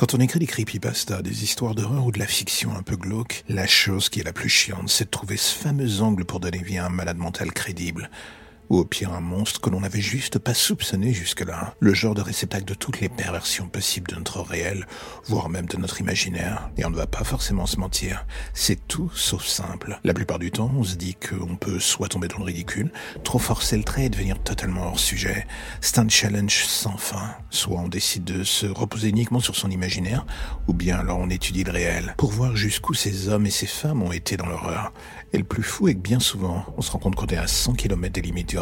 Quand on écrit des creepypastas, des histoires d'horreur ou de la fiction un peu glauque, la chose qui est la plus chiante, c'est de trouver ce fameux angle pour donner vie à un malade mental crédible ou au pire un monstre que l'on n'avait juste pas soupçonné jusque-là, le genre de réceptacle de toutes les perversions possibles de notre réel, voire même de notre imaginaire. Et on ne va pas forcément se mentir, c'est tout sauf simple. La plupart du temps, on se dit qu'on peut soit tomber dans le ridicule, trop forcer le trait et devenir totalement hors sujet. C'est un challenge sans fin. Soit on décide de se reposer uniquement sur son imaginaire, ou bien alors on étudie le réel, pour voir jusqu'où ces hommes et ces femmes ont été dans l'horreur. Et le plus fou est que bien souvent, on se rend compte qu'on est à 100 km des limites du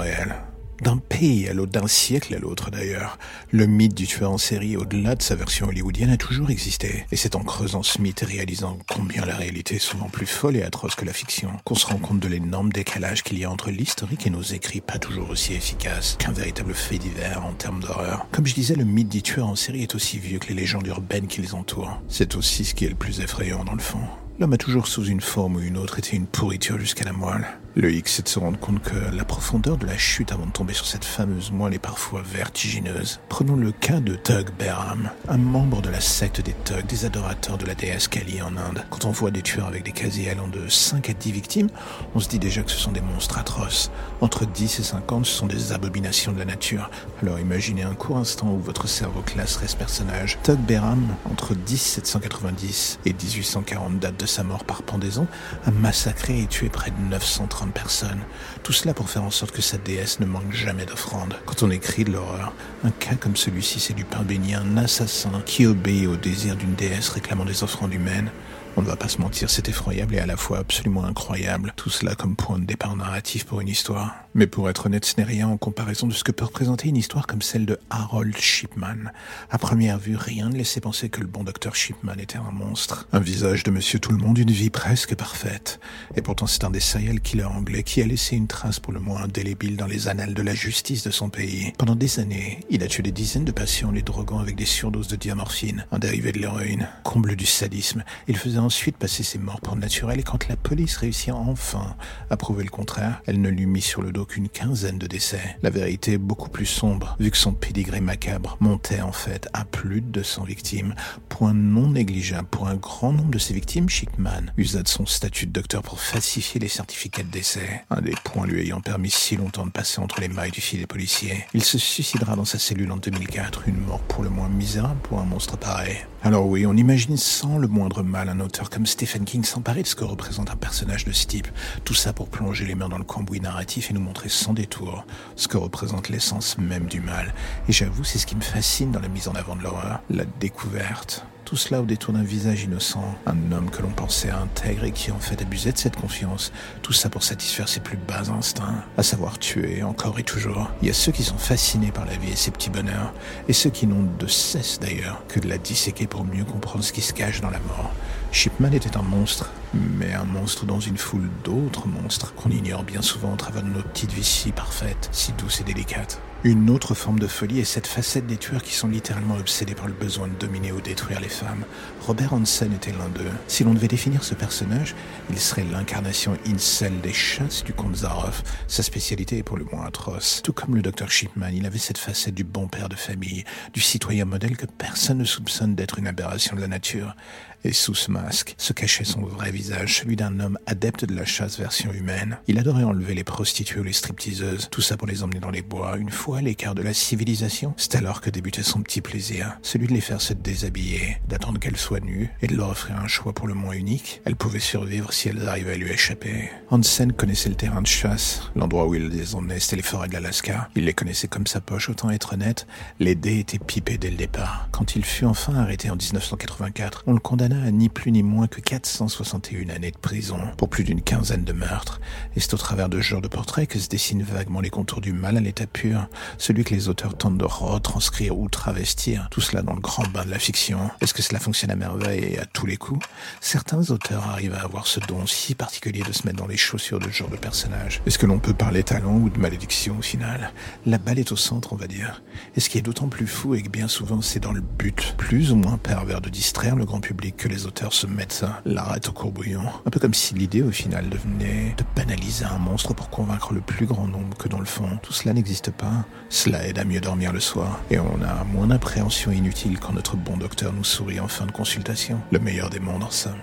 D'un pays à l'autre, d'un siècle à l'autre d'ailleurs, le mythe du tueur en série, au-delà de sa version hollywoodienne, a toujours existé. Et c'est en creusant ce mythe et réalisant combien la réalité est souvent plus folle et atroce que la fiction, qu'on se rend compte de l'énorme décalage qu'il y a entre l'historique et nos écrits pas toujours aussi efficaces qu'un véritable fait divers en termes d'horreur. Comme je disais, le mythe du tueur en série est aussi vieux que les légendes urbaines qui les entourent. C'est aussi ce qui est le plus effrayant dans le fond. L'homme a toujours sous une forme ou une autre été une pourriture jusqu'à la moelle. Le hic, c'est de se rendre compte que la profondeur de la chute avant de tomber sur cette fameuse moelle est parfois vertigineuse. Prenons le cas de Tug Behram, un membre de la secte des Tug, des adorateurs de la déesse Kali en Inde. Quand on voit des tueurs avec des casiers allant de 5 à 10 victimes, on se dit déjà que ce sont des monstres atroces. Entre 10 et 50, ce sont des abominations de la nature. Alors imaginez un court instant où votre cerveau classerait ce personnage. Tug Behram, entre 1790 et 1840, date de sa mort par pendaison, a massacré et tué près de 930 personnes. Tout cela pour faire en sorte que sa déesse ne manque jamais d'offrandes. Quand on écrit de l'horreur, un cas comme celui-ci, c'est du pain béni, un assassin qui obéit au désir d'une déesse réclamant des offrandes humaines. On ne va pas se mentir, c'est effroyable et à la fois absolument incroyable. Tout cela comme point de départ narratif pour une histoire. Mais pour être honnête, ce n'est rien en comparaison de ce que peut représenter une histoire comme celle de Harold Shipman. À première vue, rien ne laissait penser que le bon docteur Shipman était un monstre. Un visage de monsieur tout le monde, une vie presque parfaite. Et pourtant, c'est un des serial killers anglais qui a laissé une trace pour le moins indélébile dans les annales de la justice de son pays. Pendant des années, il a tué des dizaines de patients les droguant avec des surdoses de diamorphine, un dérivé de l'héroïne. Comble du sadisme, il faisait ensuite passer ses morts pour naturel et quand la police réussit enfin à prouver le contraire, elle ne lui mit sur le dos qu'une quinzaine de décès. La vérité est beaucoup plus sombre, vu que son pédigré macabre montait en fait à plus de 200 victimes. Point non négligeable pour un grand nombre de ces victimes, Shipman usa de son statut de docteur pour falsifier les certificats de décès, un des points lui ayant permis si longtemps de passer entre les mailles du filet policier. Il se suicidera dans sa cellule en 2004, une mort pour le moins misérable pour un monstre pareil. Alors oui, on imagine sans le moindre mal un auteur comme Stephen King s'emparer de ce que représente un personnage de ce type. Tout ça pour plonger les mains dans le cambouis narratif et nous montrer sans détour ce que représente l'essence même du mal. Et j'avoue, c'est ce qui me fascine dans la mise en avant de l'horreur, la découverte. Tout cela au détour d'un visage innocent, un homme que l'on pensait intègre et qui en fait abusait de cette confiance. Tout ça pour satisfaire ses plus bas instincts, à savoir tuer encore et toujours. Il y a ceux qui sont fascinés par la vie et ses petits bonheurs, et ceux qui n'ont de cesse d'ailleurs que de la disséquer pour mieux comprendre ce qui se cache dans la mort. Shipman était un monstre, mais un monstre dans une foule d'autres monstres qu'on ignore bien souvent au travers de nos petites vies si parfaites, si douces et délicates. Une autre forme de folie est cette facette des tueurs qui sont littéralement obsédés par le besoin de dominer ou détruire les femmes. Robert Hansen était l'un d'eux. Si l'on devait définir ce personnage, il serait l'incarnation incel des chasses du comte Zaroff. Sa spécialité est pour le moins atroce. Tout comme le docteur Shipman, il avait cette facette du bon père de famille, du citoyen modèle que personne ne soupçonne d'être une aberration de la nature. Et sous ce masque se cachait son vrai visage, celui d'un homme adepte de la chasse version humaine. Il adorait enlever les prostituées ou les stripteaseuses, tout ça pour les emmener dans les bois, une fois à l'écart de la civilisation. C'est alors que débutait son petit plaisir, celui de les faire se déshabiller, d'attendre qu'elles soient nues et de leur offrir un choix pour le moins unique. Elles pouvaient survivre si elles arrivaient à lui échapper. Hansen connaissait le terrain de chasse, l'endroit où il les emmenait, c'était les forêts de l'Alaska. Il les connaissait comme sa poche, autant être honnête, les dés étaient pipés dès le départ. Quand il fut enfin arrêté en 1984, on le condamna à ni plus ni moins que 461 années de prison pour plus d'une quinzaine de meurtres. Et c'est au travers de ce genre de portrait que se dessinent vaguement les contours du mal à l'état pur, celui que les auteurs tentent de retranscrire ou travestir, tout cela dans le grand bain de la fiction. Est-ce que cela fonctionne à merveille et à tous les coups? Certains auteurs arrivent à avoir ce don si particulier de se mettre dans les chaussures de ce genre de personnage. Est-ce que l'on peut parler talent ou de malédiction au final? La balle est au centre, on va dire. Et ce qui est d'autant plus fou est que bien souvent c'est dans le but, plus ou moins pervers, de distraire le grand public que les auteurs se mettent l'arrête au courbouillon. Un peu comme si l'idée au final devenait de banaliser un monstre pour convaincre le plus grand nombre que dans le fond, tout cela n'existe pas. Cela aide à mieux dormir le soir. Et on a moins d'appréhension inutile quand notre bon docteur nous sourit en fin de consultation. Le meilleur des mondes en somme.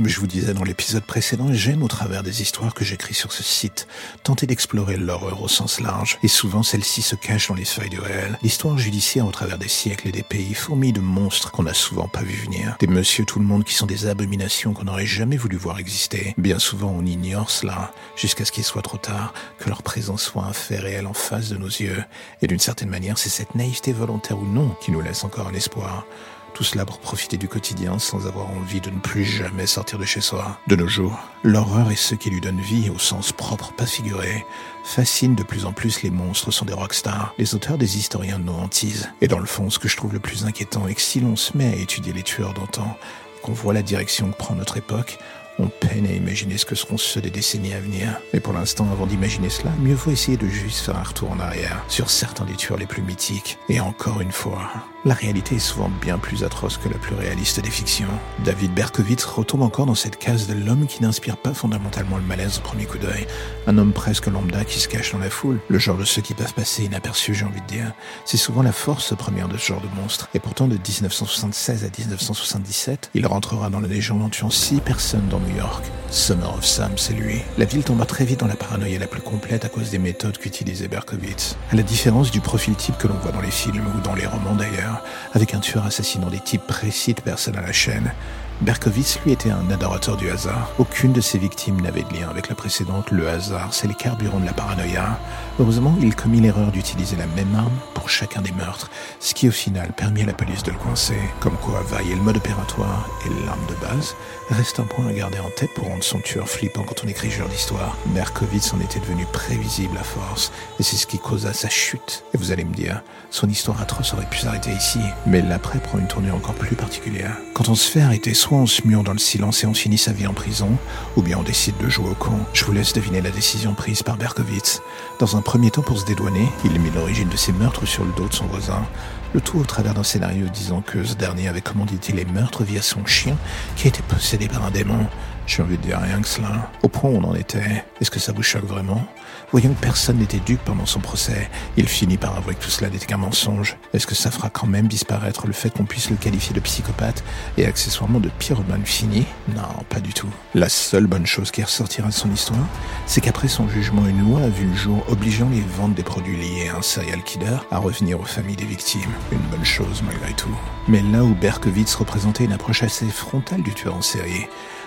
Comme je vous disais dans l'épisode précédent, j'aime au travers des histoires que j'écris sur ce site tenter d'explorer l'horreur au sens large. Et souvent celle-ci se cache dans les feuilles de réel. L'histoire judiciaire au travers des siècles et des pays fourmille de monstres qu'on n'a souvent pas vu venir. Des monsieur tout le monde qui sont des abominations qu'on n'aurait jamais voulu voir exister. Bien souvent on ignore cela jusqu'à ce qu'il soit trop tard, que leur présence soit un fait réel en face de nos yeux. Et d'une certaine manière c'est cette naïveté volontaire ou non qui nous laisse encore un espoir. Tout cela pour profiter du quotidien sans avoir envie de ne plus jamais sortir de chez soi. De nos jours, l'horreur et ceux qui lui donnent vie au sens propre, pas figuré, fascinent de plus en plus les monstres sont des rockstars. Les auteurs des historiens nous hantisent. Et dans le fond, ce que je trouve le plus inquiétant est que si l'on se met à étudier les tueurs d'antan, qu'on voit la direction que prend notre époque, on peine à imaginer ce que seront ceux des décennies à venir. Mais pour l'instant, avant d'imaginer cela, mieux vaut essayer de juste faire un retour en arrière sur certains des tueurs les plus mythiques. Et encore une fois, la réalité est souvent bien plus atroce que la plus réaliste des fictions. David Berkowitz retombe encore dans cette case de l'homme qui n'inspire pas fondamentalement le malaise au premier coup d'œil. Un homme presque lambda qui se cache dans la foule. Le genre de ceux qui peuvent passer inaperçus, j'ai envie de dire. C'est souvent la force première de ce genre de monstre. Et pourtant, de 1976 à 1977, il rentrera dans la légende en tuant six personnes dans New York. Summer of Sam, c'est lui. La ville tomba très vite dans la paranoïa la plus complète à cause des méthodes qu'utilisait Berkowitz. À la différence du profil type que l'on voit dans les films ou dans les romans d'ailleurs, avec un tueur assassinant des types précis de personnes à la chaîne. Berkowitz, lui, était un adorateur du hasard. Aucune de ses victimes n'avait de lien avec la précédente. Le hasard, c'est les carburants de la paranoïa. Heureusement, il commit l'erreur d'utiliser la même arme pour chacun des meurtres, ce qui au final permit à la police de le coincer. Comme quoi, varier le mode opératoire et l'arme de base reste un point à garder en tête pour rendre son tueur flippant quand on écrit ce genre d'histoire. Berkowitz en était devenu prévisible à force, et c'est ce qui causa sa chute. Et vous allez me dire, son histoire atroce aurait pu s'arrêter ici, mais l'après prend une tournure encore plus particulière. Quand on se fait arrêter, soit on se mure dans le silence et on finit sa vie en prison, ou bien on décide de jouer au con. Je vous laisse deviner la décision prise par Berkowitz. Dans un premier temps, pour se dédouaner, il mit l'origine de ses meurtres sur le dos de son voisin, le tout au travers d'un scénario disant que ce dernier avait commandité les meurtres via son chien qui était possédé par un démon. J'ai envie de dire rien que cela? Au point où on en était, est-ce que ça vous choque vraiment? Voyant que personne n'était dupe pendant son procès, il finit par avouer que tout cela n'était qu'un mensonge. Est-ce que ça fera quand même disparaître le fait qu'on puisse le qualifier de psychopathe et accessoirement de pyromane fini Non, pas du tout. La seule bonne chose qui ressortira de son histoire, c'est qu'après son jugement, une loi a vu le jour obligeant les ventes des produits liés à un serial killer à revenir aux familles des victimes. Une bonne chose malgré tout. Mais là où Berkowitz représentait une approche assez frontale du tueur en série,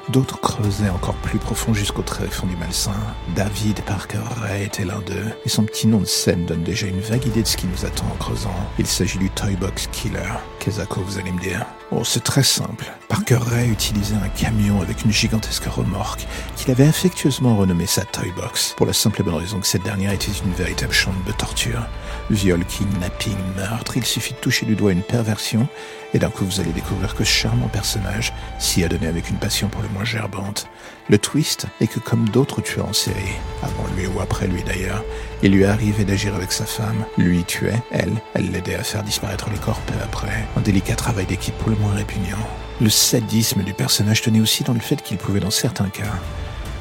D'autres creusaient encore plus profond jusqu'au tréfonds du malsain. David Parker Ray était l'un d'eux, et son petit nom de scène donne déjà une vague idée de ce qui nous attend en creusant. Il s'agit du Toy Box Killer. Qu'est-ce vous allez me dire Oh, c'est très simple. Parker Ray utilisait un camion avec une gigantesque remorque qu'il avait affectueusement renommée sa Toy Box, pour la simple et bonne raison que cette dernière était une véritable chambre de torture. Viol, kidnapping, meurtre, il suffit de toucher du doigt une perversion et d'un coup vous allez découvrir que ce charmant personnage s'y a donné avec une passion pour le moins gerbante. Le twist est que comme d'autres tueurs en série, avant lui ou après lui d'ailleurs, il lui arrivait d'agir avec sa femme. Lui tuait, elle, elle l'aidait à faire disparaître les corps peu après. Un délicat travail d'équipe pour le moins répugnant. Le sadisme du personnage tenait aussi dans le fait qu'il pouvait dans certains cas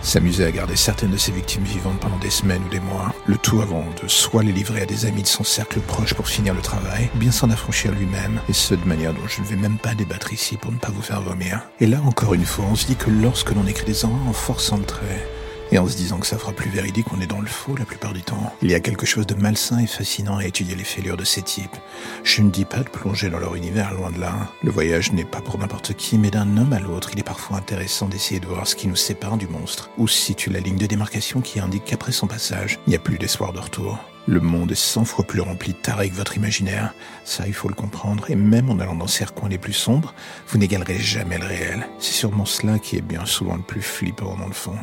s'amuser à garder certaines de ses victimes vivantes pendant des semaines ou des mois, le tout avant de soit les livrer à des amis de son cercle proche pour finir le travail, ou bien s'en affranchir lui-même, et ce de manière dont je ne vais même pas débattre ici pour ne pas vous faire vomir. Et là encore une fois, on se dit que lorsque l'on écrit des horreurs en forçant le trait, et en se disant que ça fera plus véridique, on est dans le faux la plupart du temps. Il y a quelque chose de malsain et fascinant à étudier les fêlures de ces types. Je ne dis pas de plonger dans leur univers, loin de là. Le voyage n'est pas pour n'importe qui, mais d'un homme à l'autre, il est parfois intéressant d'essayer de voir ce qui nous sépare du monstre, ou situe la ligne de démarcation qui indique qu'après son passage, il n'y a plus d'espoir de retour. Le monde est cent fois plus rempli de tarés que votre imaginaire. Ça, il faut le comprendre. Et même en allant dans ces recoins les plus sombres, vous n'égalerez jamais le réel. C'est sûrement cela qui est bien souvent le plus flippant dans le fond.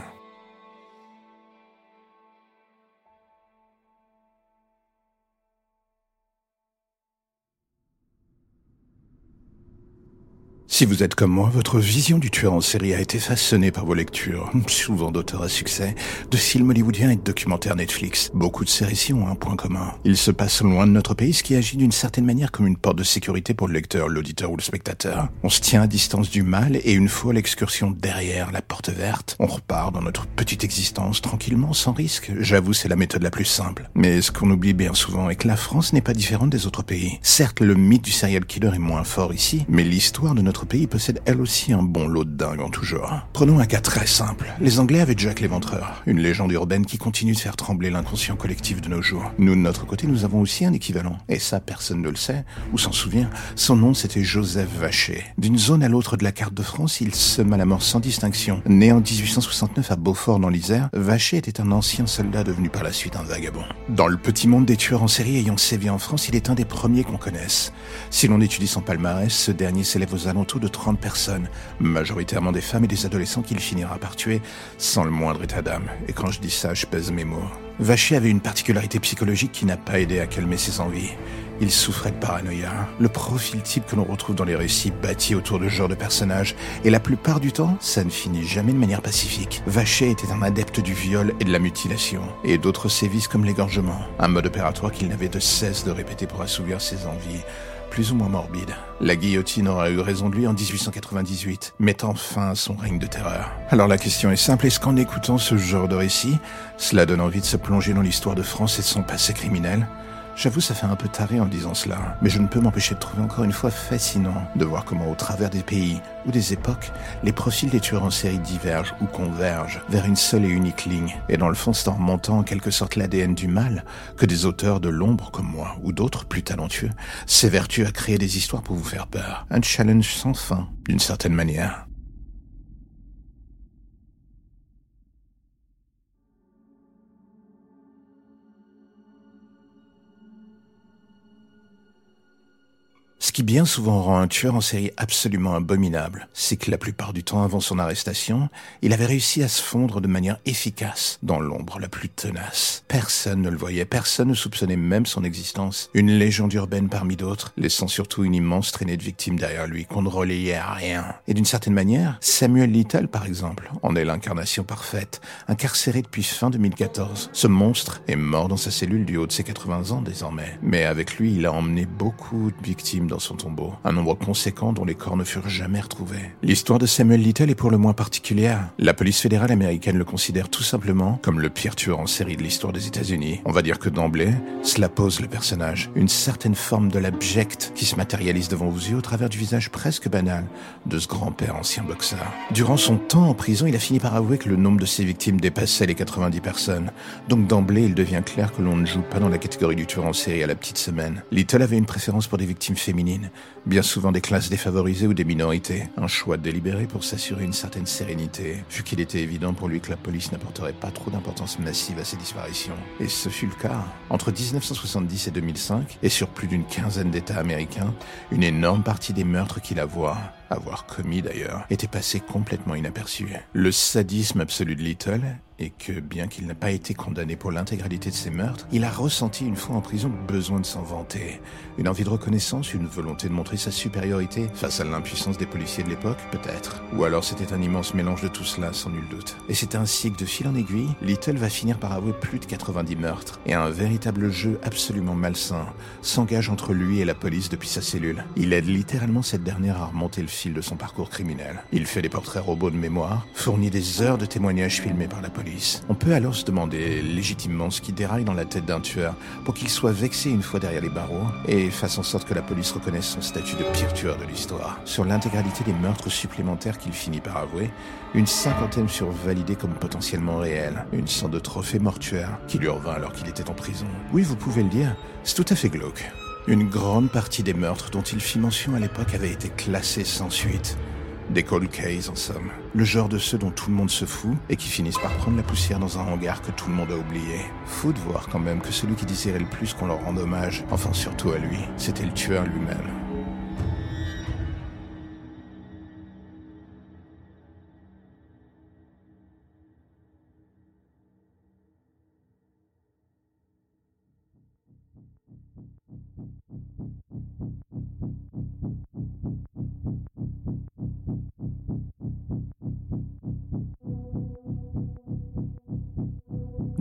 Si vous êtes comme moi, votre vision du tueur en série a été façonnée par vos lectures, souvent d'auteurs à succès, de films hollywoodiens et de documentaires Netflix. Beaucoup de ces récits ont un point commun. Ils se passent loin de notre pays, ce qui agit d'une certaine manière comme une porte de sécurité pour le lecteur, l'auditeur ou le spectateur. On se tient à distance du mal et une fois l'excursion derrière la porte verte, on repart dans notre petite existence tranquillement, sans risque. J'avoue, c'est la méthode la plus simple. Mais ce qu'on oublie bien souvent est que la France n'est pas différente des autres pays. Certes, le mythe du serial killer est moins fort ici, mais l'histoire de notre pays possède elle aussi un bon lot de dingue en tout genre. Prenons un cas très simple. Les Anglais avaient Jack l'Éventreur, une légende urbaine qui continue de faire trembler l'inconscient collectif de nos jours. Nous, de notre côté, nous avons aussi un équivalent. Et ça, personne ne le sait, ou s'en souvient. Son nom, c'était Joseph Vacher. D'une zone à l'autre de la carte de France, il sema la mort sans distinction. Né en 1869 à Beaufort dans l'Isère, Vacher était un ancien soldat devenu par la suite un vagabond. Dans le petit monde des tueurs en série ayant sévi en France, il est un des premiers qu'on connaisse. Si l'on étudie son palmarès, ce dernier s'élève aux alentours de 30 personnes, majoritairement des femmes et des adolescents qu'il finira par tuer sans le moindre état d'âme. Et quand je dis ça, je pèse mes mots. Vacher avait une particularité psychologique qui n'a pas aidé à calmer ses envies. Il souffrait de paranoïa, le profil type que l'on retrouve dans les récits bâtis autour de ce genre de personnages, et la plupart du temps, ça ne finit jamais de manière pacifique. Vacher était un adepte du viol et de la mutilation, et d'autres sévices comme l'égorgement, un mode opératoire qu'il n'avait de cesse de répéter pour assouvir ses envies, plus ou moins morbide. La guillotine aura eu raison de lui en 1898, mettant fin à son règne de terreur. Alors la question est simple, est-ce qu'en écoutant ce genre de récit, cela donne envie de se plonger dans l'histoire de France et de son passé criminel? J'avoue, ça fait un peu taré en disant cela, mais je ne peux m'empêcher de trouver encore une fois fascinant de voir comment au travers des pays ou des époques, les profils des tueurs en série divergent ou convergent vers une seule et unique ligne. Et dans le fond, c'est en remontant en quelque sorte l'ADN du mal que des auteurs de l'ombre comme moi ou d'autres plus talentueux s'évertuent à créer des histoires pour vous faire peur. Un challenge sans fin, d'une certaine manière. Qui bien souvent rend un tueur en série absolument abominable, c'est que la plupart du temps avant son arrestation, il avait réussi à se fondre de manière efficace dans l'ombre la plus tenace. Personne ne le voyait, personne ne soupçonnait même son existence. Une légende urbaine parmi d'autres, laissant surtout une immense traînée de victimes derrière lui qu'on ne relayait à rien. Et d'une certaine manière, Samuel Little par exemple, en est l'incarnation parfaite, incarcéré depuis fin 2014. Ce monstre est mort dans sa cellule du haut de ses 80 ans désormais. Mais avec lui, il a emmené beaucoup de victimes dans son tombeau, un nombre conséquent dont les corps ne furent jamais retrouvés. L'histoire de Samuel Little est pour le moins particulière. La police fédérale américaine le considère tout simplement comme le pire tueur en série de l'histoire des États-Unis. On va dire que d'emblée, cela pose le personnage, une certaine forme de l'abject qui se matérialise devant vos yeux au travers du visage presque banal de ce grand-père ancien boxeur. Durant son temps en prison, il a fini par avouer que le nombre de ses victimes dépassait les 90 personnes. Donc d'emblée, il devient clair que l'on ne joue pas dans la catégorie du tueur en série à la petite semaine. Little avait une préférence pour des victimes féminines bien souvent des classes défavorisées ou des minorités. Un choix délibéré pour s'assurer une certaine sérénité, vu qu'il était évident pour lui que la police n'apporterait pas trop d'importance massive à ces disparitions. Et ce fut le cas. Entre 1970 et 2005, et sur plus d'une quinzaine d'États américains, une énorme partie des meurtres qu'il avoit, avoir commis d'ailleurs, était passé complètement inaperçu. Le sadisme absolu de Little et que, bien qu'il n'ait pas été condamné pour l'intégralité de ses meurtres, il a ressenti une fois en prison le besoin de s'en vanter. Une envie de reconnaissance, une volonté de montrer sa supériorité face à l'impuissance des policiers de l'époque, peut-être. Ou alors c'était un immense mélange de tout cela, sans nul doute. Et c'est ainsi que de fil en aiguille, Little va finir par avouer plus de 90 meurtres, et un véritable jeu absolument malsain s'engage entre lui et la police depuis sa cellule. Il aide littéralement cette dernière à remonter le fil de son parcours criminel. Il fait des portraits robots de mémoire, fournit des heures de témoignages filmés par la police, on peut alors se demander légitimement ce qui déraille dans la tête d'un tueur pour qu'il soit vexé une fois derrière les barreaux et fasse en sorte que la police reconnaisse son statut de pire tueur de l'histoire. Sur l'intégralité des meurtres supplémentaires qu'il finit par avouer, une cinquantaine furent validés comme potentiellement réels, une sorte de trophée mortuaire qui lui revint alors qu'il était en prison. Oui, vous pouvez le dire, c'est tout à fait glauque. Une grande partie des meurtres dont il fit mention à l'époque avaient été classés sans suite. Des cold cases en somme. Le genre de ceux dont tout le monde se fout et qui finissent par prendre la poussière dans un hangar que tout le monde a oublié. Faut de voir quand même que celui qui désirait le plus qu'on leur rende hommage, enfin surtout à lui, c'était le tueur lui-même.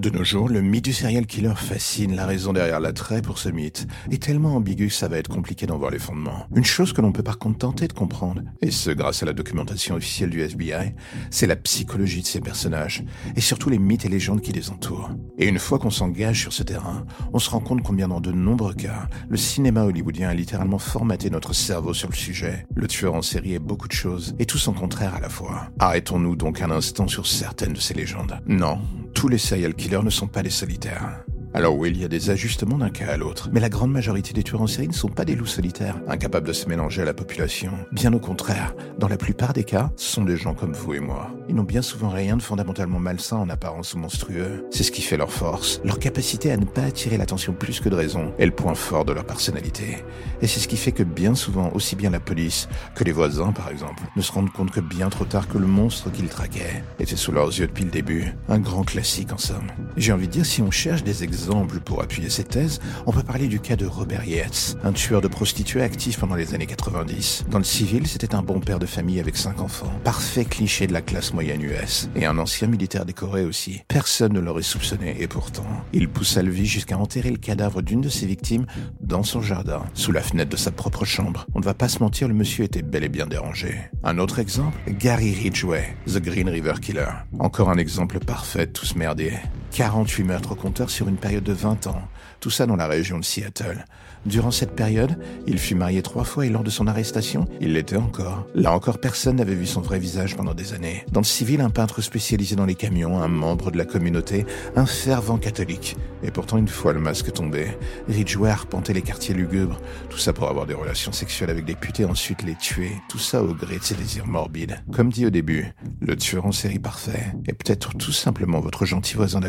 De nos jours, le mythe du serial killer fascine. La raison derrière l'attrait pour ce mythe est tellement ambigu que ça va être compliqué d'en voir les fondements. Une chose que l'on peut par contre tenter de comprendre, et ce grâce à la documentation officielle du FBI, c'est la psychologie de ces personnages, et surtout les mythes et légendes qui les entourent. Et une fois qu'on s'engage sur ce terrain, on se rend compte combien dans de nombreux cas, le cinéma hollywoodien a littéralement formaté notre cerveau sur le sujet. Le tueur en série est beaucoup de choses, et tout son contraire à la fois. Arrêtons-nous donc un instant sur certaines de ces légendes. Non, tous les serial killers ne sont pas des solitaires. Alors oui, il y a des ajustements d'un cas à l'autre, mais la grande majorité des tueurs en série ne sont pas des loups solitaires, incapables de se mélanger à la population. Bien au contraire, dans la plupart des cas, ce sont des gens comme vous et moi. Ils n'ont bien souvent rien de fondamentalement malsain en apparence ou monstrueux. C'est ce qui fait leur force, leur capacité à ne pas attirer l'attention plus que de raison, est le point fort de leur personnalité. Et c'est ce qui fait que bien souvent, aussi bien la police que les voisins par exemple, ne se rendent compte que bien trop tard que le monstre qu'ils traquaient était sous leurs yeux depuis le début. Un grand classique en somme. J'ai envie de dire, si on cherche des exemples pour appuyer cette thèse, on peut parler du cas de Robert Yates, un tueur de prostituées actif pendant les années 90. Dans le civil, c'était un bon père de famille avec cinq enfants. Parfait cliché de la classe moyenne US. Et un ancien militaire décoré aussi. Personne ne l'aurait soupçonné, et pourtant, il poussa le vie jusqu'à enterrer le cadavre d'une de ses victimes dans son jardin, sous la fenêtre de sa propre chambre. On ne va pas se mentir, le monsieur était bel et bien dérangé. Un autre exemple, Gary Ridgway, The Green River Killer. Encore un exemple parfait ce merdier. 48 meurtres au compteur sur une période de 20 ans, tout ça dans la région de Seattle. Durant cette période, il fut marié trois fois et lors de son arrestation, il l'était encore. Là encore, personne n'avait vu son vrai visage pendant des années. Dans le civil, un peintre spécialisé dans les camions, un membre de la communauté, un fervent catholique. Et pourtant, une fois le masque tombé, Ridgeway arpentait les quartiers lugubres. Tout ça pour avoir des relations sexuelles avec des putes et ensuite les tuer. Tout ça au gré de ses désirs morbides. Comme dit au début, le tueur en série parfait est peut-être tout simplement votre gentil voisin d'à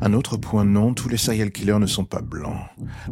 Un autre point non, tous les serial killers ne sont pas blancs.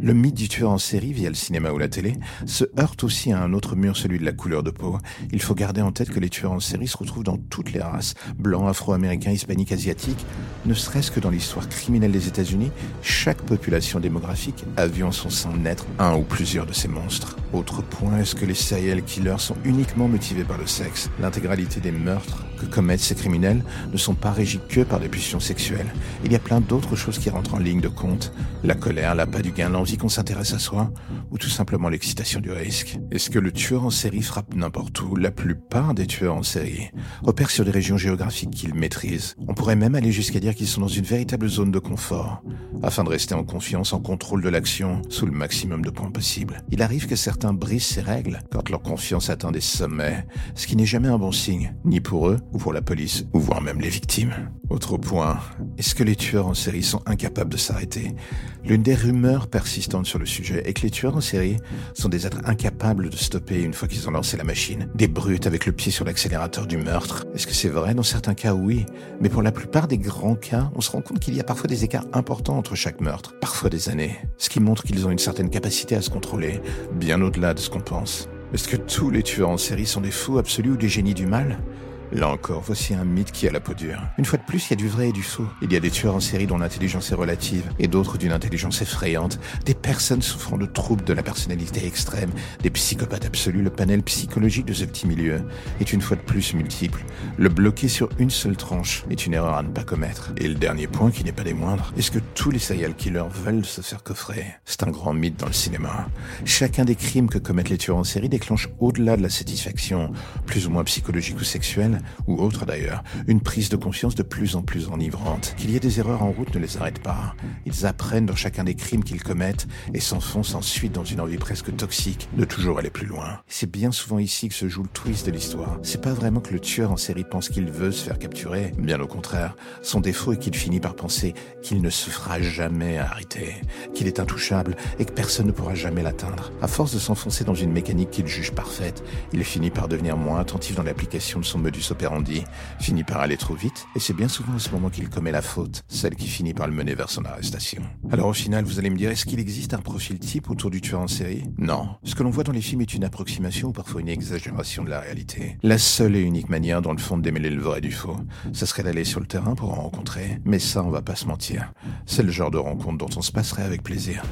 Le mythe du tueur en série via le cinéma ou la télé se heurte aussi à un autre mur, celui de la couleur de peau. Il faut garder en tête que les tueurs en série se retrouvent dans toutes les races, blancs, afro-américains, hispaniques, asiatiques. Ne serait-ce que dans l'histoire criminelle des États-Unis, chaque population démographique a vu en son sein naître un ou plusieurs de ces monstres. Autre point, est-ce que les serial killers sont uniquement motivés par le sexe L'intégralité des meurtres? Que commettent ces criminels ne sont pas régis que par des pulsions sexuelles. Il y a plein d'autres choses qui rentrent en ligne de compte. La colère, l'appât du gain, l'envie qu'on s'intéresse à soi, ou tout simplement l'excitation du risque. Est-ce que le tueur en série frappe n'importe où? La plupart des tueurs en série opèrent sur des régions géographiques qu'ils maîtrisent. On pourrait même aller jusqu'à dire qu'ils sont dans une véritable zone de confort, afin de rester en confiance, en contrôle de l'action, sous le maximum de points possibles. Il arrive que certains brisent ces règles quand leur confiance atteint des sommets, ce qui n'est jamais un bon signe, ni pour eux, ou pour la police, ou voire même les victimes. Autre point, est-ce que les tueurs en série sont incapables de s'arrêter? L'une des rumeurs persistantes sur le sujet est que les tueurs en série sont des êtres incapables de stopper une fois qu'ils ont lancé la machine, des brutes avec le pied sur l'accélérateur du meurtre. Est-ce que c'est vrai? Dans certains cas, oui. Mais pour la plupart des grands cas, on se rend compte qu'il y a parfois des écarts importants entre chaque meurtre, parfois des années, ce qui montre qu'ils ont une certaine capacité à se contrôler, bien au-delà de ce qu'on pense. Est-ce que tous les tueurs en série sont des fous absolus ou des génies du mal? Là encore, voici un mythe qui a la peau dure. Une fois de plus, il y a du vrai et du faux. Il y a des tueurs en série dont l'intelligence est relative, et d'autres d'une intelligence effrayante, des personnes souffrant de troubles de la personnalité extrême, des psychopathes absolus. Le panel psychologique de ce petit milieu est une fois de plus multiple. Le bloquer sur une seule tranche est une erreur à ne pas commettre. Et le dernier point, qui n'est pas des moindres, est-ce que tous les serial killers veulent se faire coffrer? C'est un grand mythe dans le cinéma. Chacun des crimes que commettent les tueurs en série déclenche au-delà de la satisfaction, plus ou moins psychologique ou sexuelle, ou autre d'ailleurs, une prise de conscience de plus en plus enivrante. Qu'il y ait des erreurs en route ne les arrête pas. Ils apprennent dans chacun des crimes qu'ils commettent et s'enfoncent ensuite dans une envie presque toxique de toujours aller plus loin. C'est bien souvent ici que se joue le twist de l'histoire. C'est pas vraiment que le tueur en série pense qu'il veut se faire capturer, bien au contraire. Son défaut est qu'il finit par penser qu'il ne se fera jamais arrêter, qu'il est intouchable et que personne ne pourra jamais l'atteindre. À force de s'enfoncer dans une mécanique qu'il juge parfaite, il finit par devenir moins attentif dans l'application de son modus operandi, finit par aller trop vite, et c'est bien souvent à ce moment qu'il commet la faute, celle qui finit par le mener vers son arrestation. Alors au final, vous allez me dire, est-ce qu'il existe un profil type autour du tueur en série? Non. Ce que l'on voit dans les films est une approximation ou parfois une exagération de la réalité. La seule et unique manière, dans le fond, de démêler le vrai du faux, ce serait d'aller sur le terrain pour en rencontrer. Mais ça, on va pas se mentir. C'est le genre de rencontre dont on se passerait avec plaisir.